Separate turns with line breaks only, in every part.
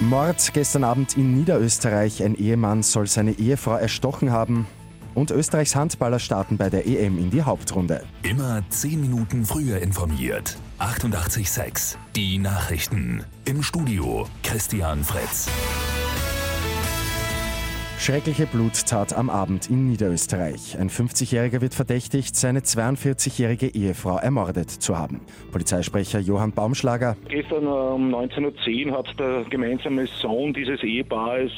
Mord gestern Abend in Niederösterreich. Ein Ehemann soll seine Ehefrau erstochen haben. Und Österreichs Handballer starten bei der EM in die Hauptrunde.
Immer 10 Minuten früher informiert. 88.6 Die Nachrichten. Im Studio Christian Fritz.
Schreckliche Bluttat am Abend in Niederösterreich. Ein 50-Jähriger wird verdächtigt, seine 42-jährige Ehefrau ermordet zu haben. Polizeisprecher Johann Baumschlager.
Gestern äh, um 19.10 Uhr hat der gemeinsame Sohn dieses Ehepaares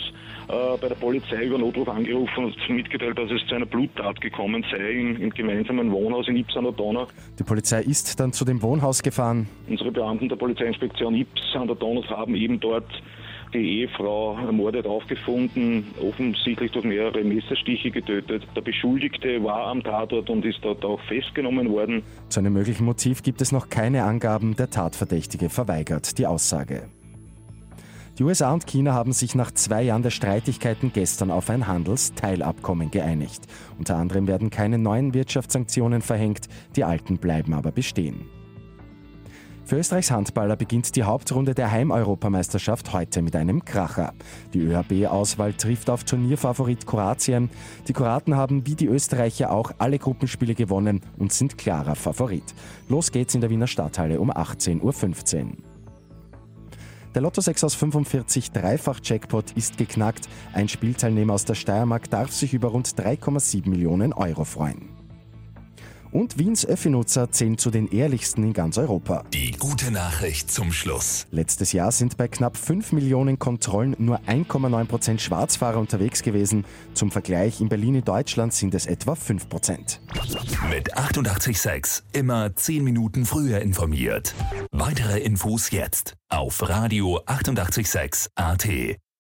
äh, bei der Polizei über Notruf angerufen und mitgeteilt, dass es zu einer Bluttat gekommen sei im, im gemeinsamen Wohnhaus in Ips an der Donau.
Die Polizei ist dann zu dem Wohnhaus gefahren.
Unsere Beamten der Polizeiinspektion Ips an der Donau haben eben dort die Ehefrau ermordet aufgefunden, offensichtlich durch mehrere Messerstiche getötet. Der Beschuldigte war am Tatort und ist dort auch festgenommen worden.
Zu einem möglichen Motiv gibt es noch keine Angaben. Der Tatverdächtige verweigert die Aussage. Die USA und China haben sich nach zwei Jahren der Streitigkeiten gestern auf ein Handelsteilabkommen geeinigt. Unter anderem werden keine neuen Wirtschaftssanktionen verhängt, die alten bleiben aber bestehen. Für Österreichs Handballer beginnt die Hauptrunde der Heimeuropameisterschaft heute mit einem Kracher. Die ÖHB-Auswahl trifft auf Turnierfavorit Kroatien. Die Kroaten haben wie die Österreicher auch alle Gruppenspiele gewonnen und sind klarer Favorit. Los geht's in der Wiener Stadthalle um 18.15 Uhr. Der Lotto 6 aus 45 Dreifach-Jackpot ist geknackt. Ein Spielteilnehmer aus der Steiermark darf sich über rund 3,7 Millionen Euro freuen. Und Wiens Öffi-Nutzer zählen zu den ehrlichsten in ganz Europa.
Die gute Nachricht zum Schluss.
Letztes Jahr sind bei knapp 5 Millionen Kontrollen nur 1,9 Prozent Schwarzfahrer unterwegs gewesen. Zum Vergleich in Berlin in Deutschland sind es etwa 5 Prozent.
Mit 886 immer 10 Minuten früher informiert. Weitere Infos jetzt auf Radio 886 AT.